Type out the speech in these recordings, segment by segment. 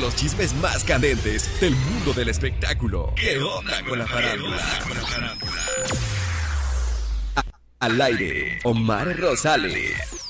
los chismes más candentes del mundo del espectáculo. ¿Qué onda con la farándula? Al aire, Omar Rosales.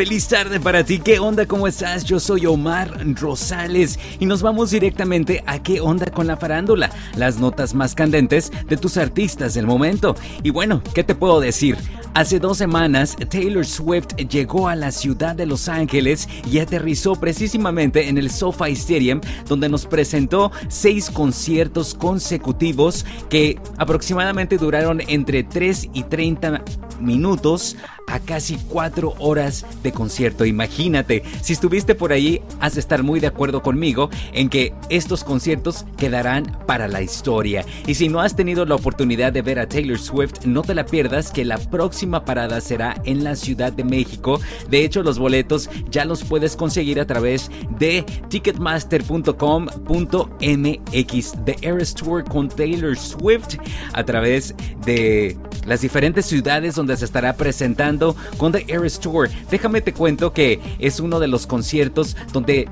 Feliz tarde para ti, ¿qué onda? ¿Cómo estás? Yo soy Omar Rosales y nos vamos directamente a qué onda con la farándula, las notas más candentes de tus artistas del momento. Y bueno, ¿qué te puedo decir? Hace dos semanas, Taylor Swift llegó a la ciudad de Los Ángeles y aterrizó precisamente en el SoFi Stadium, donde nos presentó seis conciertos consecutivos que aproximadamente duraron entre 3 y 30 minutos a casi cuatro horas de concierto. Imagínate, si estuviste por allí, has de estar muy de acuerdo conmigo en que estos conciertos quedarán para la historia. Y si no has tenido la oportunidad de ver a Taylor Swift, no te la pierdas que la próxima parada será en la Ciudad de México. De hecho, los boletos ya los puedes conseguir a través de ticketmaster.com.mx The Eras Tour con Taylor Swift a través de las diferentes ciudades donde se estará presentando con The Eras Tour. Déjame te cuento que es uno de los conciertos donde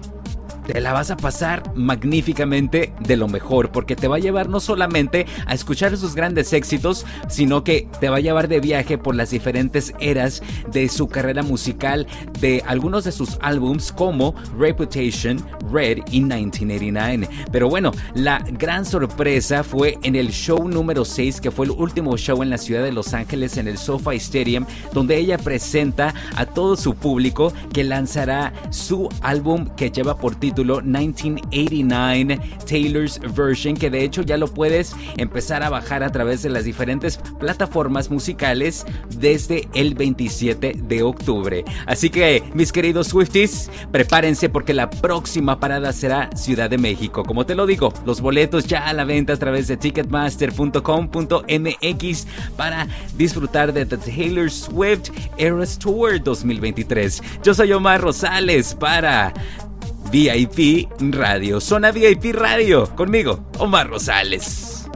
te la vas a pasar magníficamente de lo mejor, porque te va a llevar no solamente a escuchar sus grandes éxitos, sino que te va a llevar de viaje por las diferentes eras de su carrera musical, de algunos de sus álbums como Reputation, Red y 1989. Pero bueno, la gran sorpresa fue en el show número 6, que fue el último show en la ciudad de Los Ángeles en el SoFi Stadium, donde ella presenta a todo su público que lanzará su álbum que lleva por título 1989 Taylor's Version, que de hecho ya lo puedes empezar a bajar a través de las diferentes plataformas musicales desde el 27 de octubre. Así que, mis queridos Swifties, prepárense porque la próxima parada será Ciudad de México. Como te lo digo, los boletos ya a la venta a través de ticketmaster.com.mx para disfrutar de The Taylor Swift Eras Tour 2023. Yo soy Omar Rosales para VIP Radio. Zona VIP Radio. Conmigo, Omar Rosales.